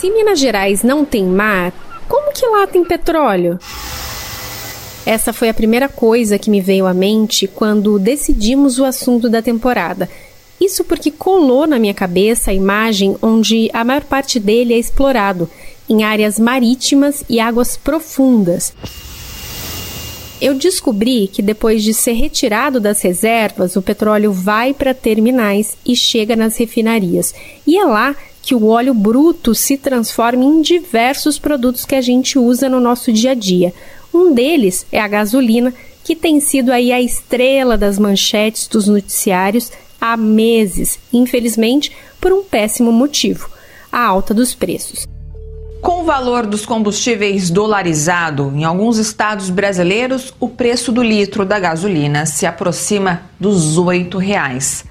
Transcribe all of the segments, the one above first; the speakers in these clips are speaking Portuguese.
Se Minas Gerais não tem mar, como que lá tem petróleo? Essa foi a primeira coisa que me veio à mente quando decidimos o assunto da temporada. Isso porque colou na minha cabeça a imagem onde a maior parte dele é explorado, em áreas marítimas e águas profundas. Eu descobri que depois de ser retirado das reservas, o petróleo vai para terminais e chega nas refinarias. E é lá que o óleo bruto se transforma em diversos produtos que a gente usa no nosso dia a dia. Um deles é a gasolina, que tem sido aí a estrela das manchetes dos noticiários há meses, infelizmente por um péssimo motivo: a alta dos preços. Com o valor dos combustíveis dolarizado, em alguns estados brasileiros, o preço do litro da gasolina se aproxima dos R$ reais.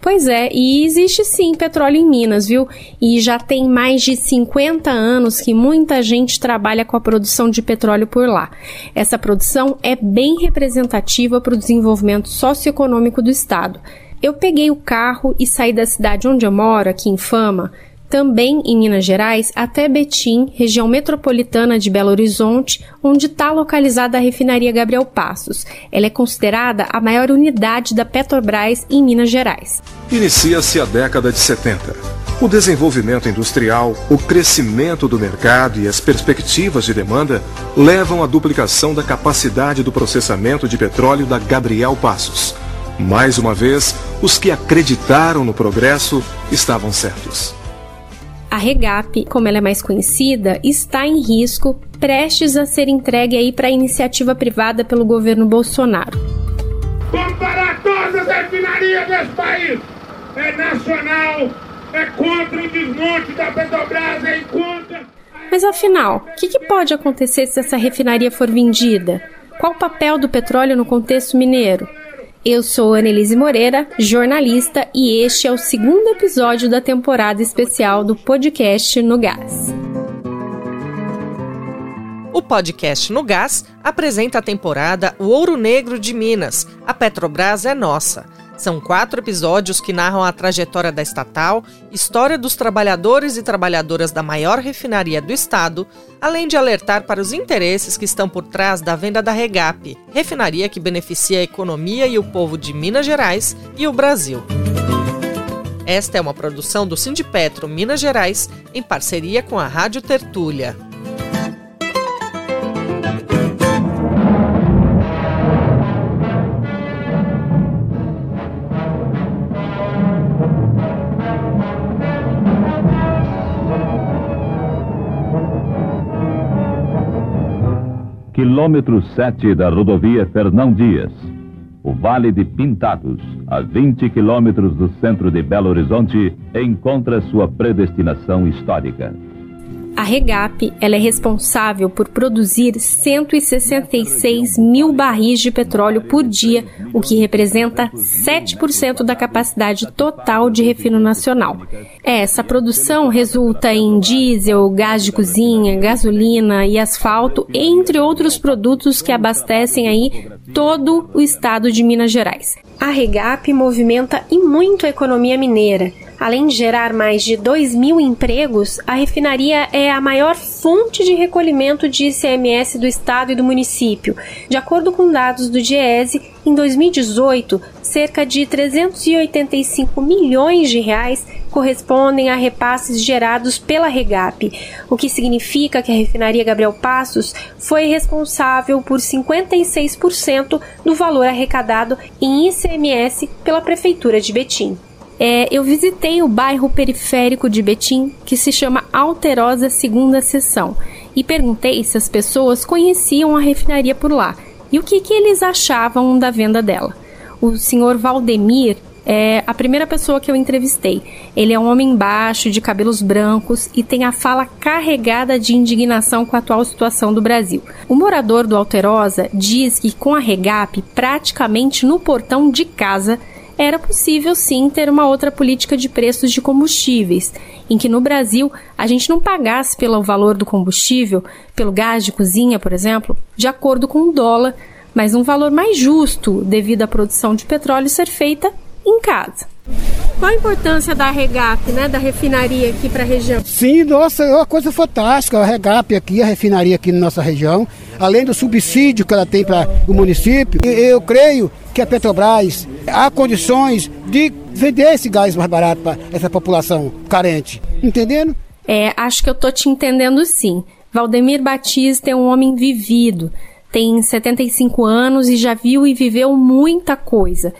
Pois é, e existe sim petróleo em Minas, viu? E já tem mais de 50 anos que muita gente trabalha com a produção de petróleo por lá. Essa produção é bem representativa para o desenvolvimento socioeconômico do estado. Eu peguei o carro e saí da cidade onde eu moro, aqui em Fama, também em Minas Gerais, até Betim, região metropolitana de Belo Horizonte, onde está localizada a refinaria Gabriel Passos. Ela é considerada a maior unidade da Petrobras em Minas Gerais. Inicia-se a década de 70. O desenvolvimento industrial, o crescimento do mercado e as perspectivas de demanda levam à duplicação da capacidade do processamento de petróleo da Gabriel Passos. Mais uma vez, os que acreditaram no progresso estavam certos. A Regap, como ela é mais conhecida, está em risco, prestes a ser entregue aí para iniciativa privada pelo governo Bolsonaro. Comparar todas as refinarias desse país é nacional, é contra o desmonte da Petrobras, é contra. Mas afinal, o que, que pode acontecer se essa refinaria for vendida? Qual o papel do petróleo no contexto mineiro? Eu sou Annelise Moreira, jornalista, e este é o segundo episódio da temporada especial do podcast No Gás. O podcast No Gás apresenta a temporada O Ouro Negro de Minas. A Petrobras é nossa são quatro episódios que narram a trajetória da estatal, história dos trabalhadores e trabalhadoras da maior refinaria do estado, além de alertar para os interesses que estão por trás da venda da Regap, refinaria que beneficia a economia e o povo de Minas Gerais e o Brasil. Esta é uma produção do Sindipetro Minas Gerais em parceria com a Rádio Tertúlia. Quilômetro 7 da rodovia Fernão Dias. O Vale de Pintados, a 20 quilômetros do centro de Belo Horizonte, encontra sua predestinação histórica. A Regap ela é responsável por produzir 166 mil barris de petróleo por dia, o que representa 7% da capacidade total de refino nacional. Essa produção resulta em diesel, gás de cozinha, gasolina e asfalto, entre outros produtos que abastecem aí todo o estado de Minas Gerais. A Regap movimenta e muito a economia mineira. Além de gerar mais de 2 mil empregos, a refinaria é a maior fonte de recolhimento de ICMS do estado e do município. De acordo com dados do DIESE, em 2018, cerca de 385 milhões de reais correspondem a repasses gerados pela Regap, o que significa que a refinaria Gabriel Passos foi responsável por 56% do valor arrecadado em ICMS pela prefeitura de Betim é, eu visitei o bairro periférico de Betim, que se chama Alterosa Segunda Seção, e perguntei se as pessoas conheciam a refinaria por lá e o que, que eles achavam da venda dela. O senhor Valdemir é a primeira pessoa que eu entrevistei. Ele é um homem baixo, de cabelos brancos e tem a fala carregada de indignação com a atual situação do Brasil. O morador do Alterosa diz que com a Regap, praticamente no portão de casa, era possível sim ter uma outra política de preços de combustíveis, em que no Brasil a gente não pagasse pelo valor do combustível, pelo gás de cozinha, por exemplo, de acordo com o dólar, mas um valor mais justo devido à produção de petróleo ser feita em casa. Qual a importância da Regap, né, da refinaria aqui para a região? Sim, nossa, é uma coisa fantástica. A Regap aqui, a refinaria aqui na nossa região, além do subsídio que ela tem para o município, eu creio que a Petrobras há condições de vender esse gás mais barato para essa população carente. Entendendo? É, acho que eu tô te entendendo sim. Valdemir Batista é um homem vivido, tem 75 anos e já viu e viveu muita coisa.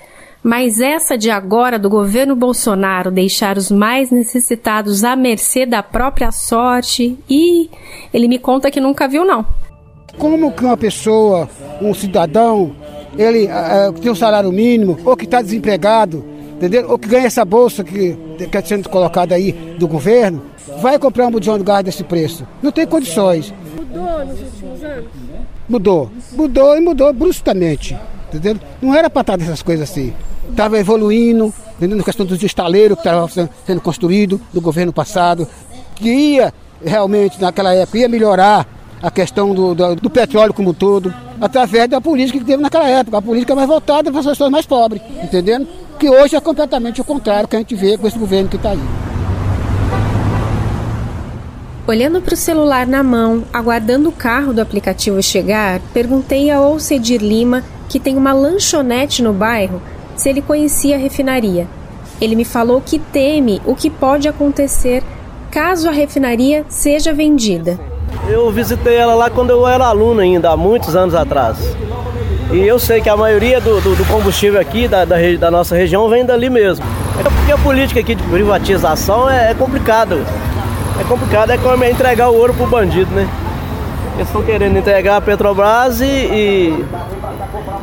Mas essa de agora do governo Bolsonaro deixar os mais necessitados à mercê da própria sorte, e ele me conta que nunca viu não. Como que uma pessoa, um cidadão, ele uh, tem um salário mínimo, ou que está desempregado, entendeu? Ou que ganha essa bolsa que está sendo colocada aí do governo, vai comprar um bujão de gás desse preço. Não tem condições. Mudou nos últimos anos? Mudou. Mudou e mudou bruscamente. Entendeu? Não era para estar dessas coisas assim. Estava evoluindo, entendeu? A questão dos estaleiros que estava sendo construído no governo passado, que ia realmente, naquela época, ia melhorar a questão do, do, do, petróleo como um todo, através da política que teve naquela época, a política mais voltada para as pessoas mais pobres, entendendo? Que hoje é completamente o contrário que a gente vê com esse governo que está aí. Olhando para o celular na mão, aguardando o carro do aplicativo chegar, perguntei a Olcedir Lima, que tem uma lanchonete no bairro, se ele conhecia a refinaria. Ele me falou que teme o que pode acontecer caso a refinaria seja vendida. Eu visitei ela lá quando eu era aluno ainda, há muitos anos atrás. E eu sei que a maioria do, do, do combustível aqui da, da, da, nossa região vem dali mesmo. É porque a política aqui de privatização é, é complicado é complicado, é como é entregar o ouro pro bandido, né? Eles estão querendo entregar a Petrobras e, e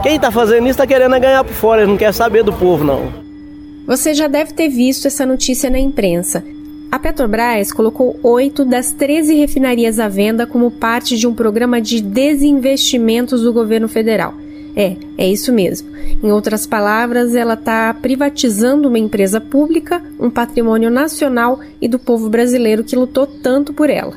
quem está fazendo isso está querendo ganhar por fora, eles não quer saber do povo, não. Você já deve ter visto essa notícia na imprensa. A Petrobras colocou oito das 13 refinarias à venda como parte de um programa de desinvestimentos do governo federal. É, é isso mesmo. Em outras palavras, ela está privatizando uma empresa pública, um patrimônio nacional e do povo brasileiro que lutou tanto por ela.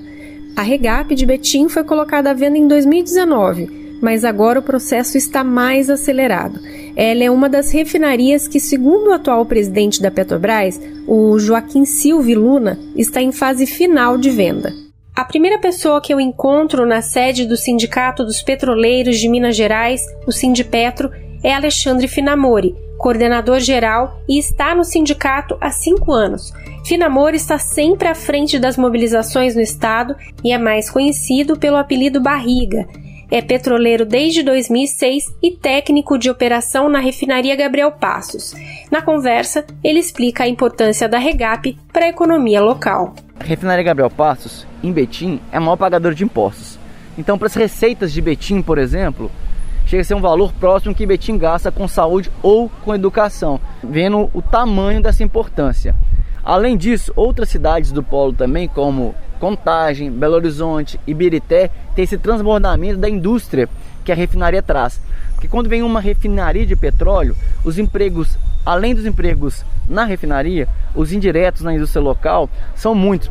A Regap de Betim foi colocada à venda em 2019, mas agora o processo está mais acelerado. Ela é uma das refinarias que, segundo o atual presidente da Petrobras, o Joaquim Silva Luna, está em fase final de venda. A primeira pessoa que eu encontro na sede do Sindicato dos Petroleiros de Minas Gerais, o Sindipetro, é Alexandre Finamori, coordenador geral e está no sindicato há cinco anos. Finamori está sempre à frente das mobilizações no estado e é mais conhecido pelo apelido Barriga. É petroleiro desde 2006 e técnico de operação na refinaria Gabriel Passos. Na conversa, ele explica a importância da Regap para a economia local. A refinaria Gabriel Passos, em Betim, é o maior pagador de impostos. Então, para as receitas de Betim, por exemplo, chega a ser um valor próximo que Betim gasta com saúde ou com educação, vendo o tamanho dessa importância. Além disso, outras cidades do polo também, como Contagem, Belo Horizonte, Ibirité, tem esse transbordamento da indústria que a refinaria traz. Porque quando vem uma refinaria de petróleo, os empregos, além dos empregos na refinaria, os indiretos na indústria local são muitos.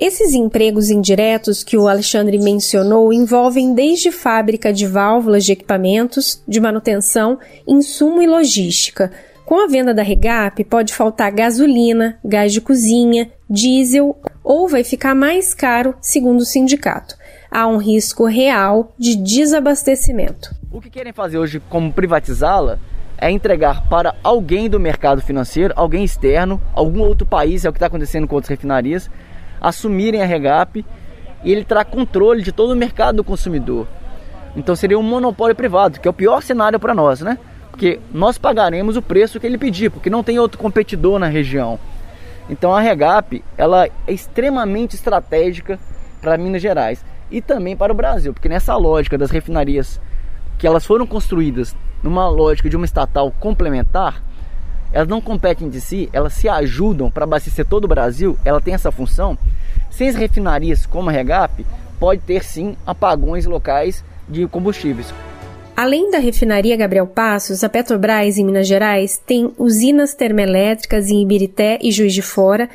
Esses empregos indiretos que o Alexandre mencionou envolvem desde fábrica de válvulas de equipamentos, de manutenção, insumo e logística. Com a venda da Regap, pode faltar gasolina, gás de cozinha, diesel ou vai ficar mais caro, segundo o sindicato. Há um risco real de desabastecimento. O que querem fazer hoje, como privatizá-la, é entregar para alguém do mercado financeiro, alguém externo, algum outro país, é o que está acontecendo com outras refinarias, assumirem a Regap e ele terá controle de todo o mercado do consumidor. Então seria um monopólio privado, que é o pior cenário para nós, né? Porque nós pagaremos o preço que ele pedir, porque não tem outro competidor na região. Então a Regap, ela é extremamente estratégica para Minas Gerais e também para o Brasil, porque nessa lógica das refinarias que elas foram construídas numa lógica de uma estatal complementar, elas não competem de si, elas se ajudam para abastecer todo o Brasil, ela tem essa função. Sem as refinarias como a Regap, pode ter sim apagões locais de combustíveis. Além da refinaria Gabriel Passos, a Petrobras em Minas Gerais tem usinas termoelétricas em Ibirité e Juiz de Fora,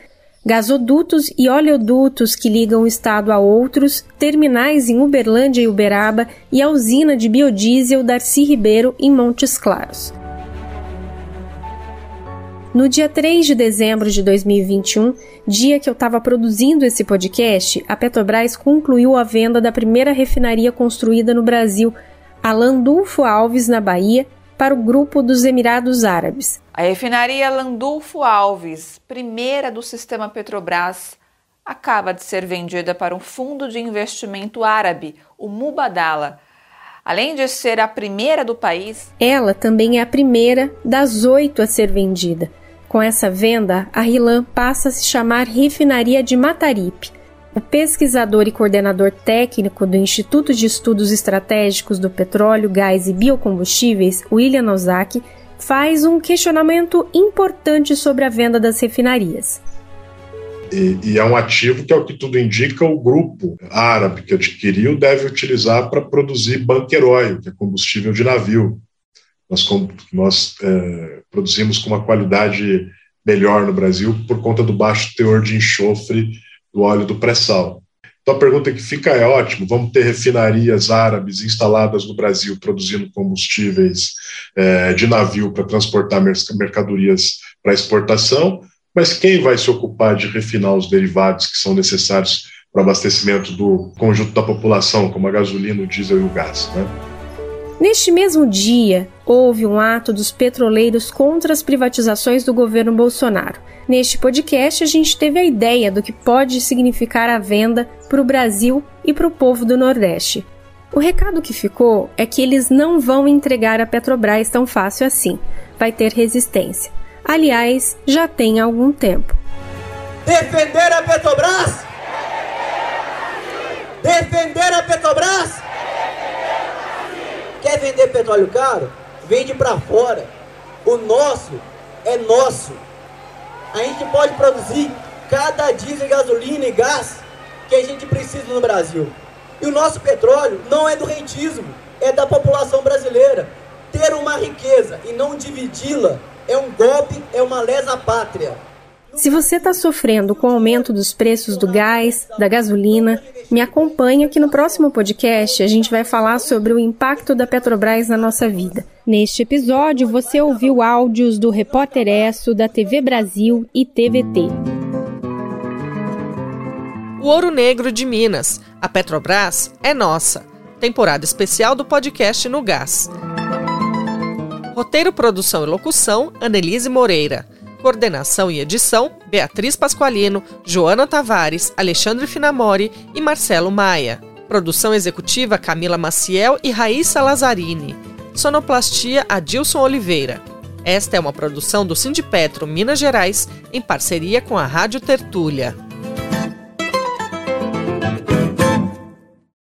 gasodutos e oleodutos que ligam o estado a outros, terminais em Uberlândia e Uberaba e a usina de biodiesel Darcy Ribeiro em Montes Claros. No dia 3 de dezembro de 2021, dia que eu estava produzindo esse podcast, a Petrobras concluiu a venda da primeira refinaria construída no Brasil, a Landulfo Alves, na Bahia, para o grupo dos Emirados Árabes. A refinaria Landulfo Alves, primeira do sistema Petrobras, acaba de ser vendida para um fundo de investimento árabe, o Mubadala. Além de ser a primeira do país, ela também é a primeira das oito a ser vendida. Com essa venda, a Rilan passa a se chamar Refinaria de Mataripe. O pesquisador e coordenador técnico do Instituto de Estudos Estratégicos do Petróleo, Gás e Biocombustíveis, William Ozaki, faz um questionamento importante sobre a venda das refinarias. E, e, é um ativo que, é o que tudo indica, o grupo árabe que adquiriu deve utilizar para produzir oil, que é combustível de navio nós, nós é, produzimos com uma qualidade melhor no Brasil por conta do baixo teor de enxofre do óleo do pré-sal. Então a pergunta que fica é ótimo, vamos ter refinarias árabes instaladas no Brasil produzindo combustíveis é, de navio para transportar mercadorias para exportação, mas quem vai se ocupar de refinar os derivados que são necessários para o abastecimento do conjunto da população, como a gasolina, o diesel e o gás? Né? Neste mesmo dia, houve um ato dos petroleiros contra as privatizações do governo Bolsonaro. Neste podcast, a gente teve a ideia do que pode significar a venda para o Brasil e para o povo do Nordeste. O recado que ficou é que eles não vão entregar a Petrobras tão fácil assim. Vai ter resistência. Aliás, já tem algum tempo. Defender a Petrobras! Defender a Petrobras! Vender petróleo caro? Vende para fora. O nosso é nosso. A gente pode produzir cada diesel, gasolina e gás que a gente precisa no Brasil. E o nosso petróleo não é do rentismo, é da população brasileira. Ter uma riqueza e não dividi-la é um golpe, é uma lesa pátria. Se você está sofrendo com o aumento dos preços do gás, da gasolina, me acompanha que no próximo podcast a gente vai falar sobre o impacto da Petrobras na nossa vida. Neste episódio, você ouviu áudios do Repórter Esso, da TV Brasil e TVT. O Ouro Negro de Minas. A Petrobras é nossa. Temporada especial do podcast No Gás. Roteiro, produção e locução: Annelise Moreira. Coordenação e edição: Beatriz Pasqualino, Joana Tavares, Alexandre Finamori e Marcelo Maia. Produção executiva: Camila Maciel e Raíssa Lazzarini. Sonoplastia: Adilson Oliveira. Esta é uma produção do Sindipetro Minas Gerais em parceria com a Rádio Tertúlia.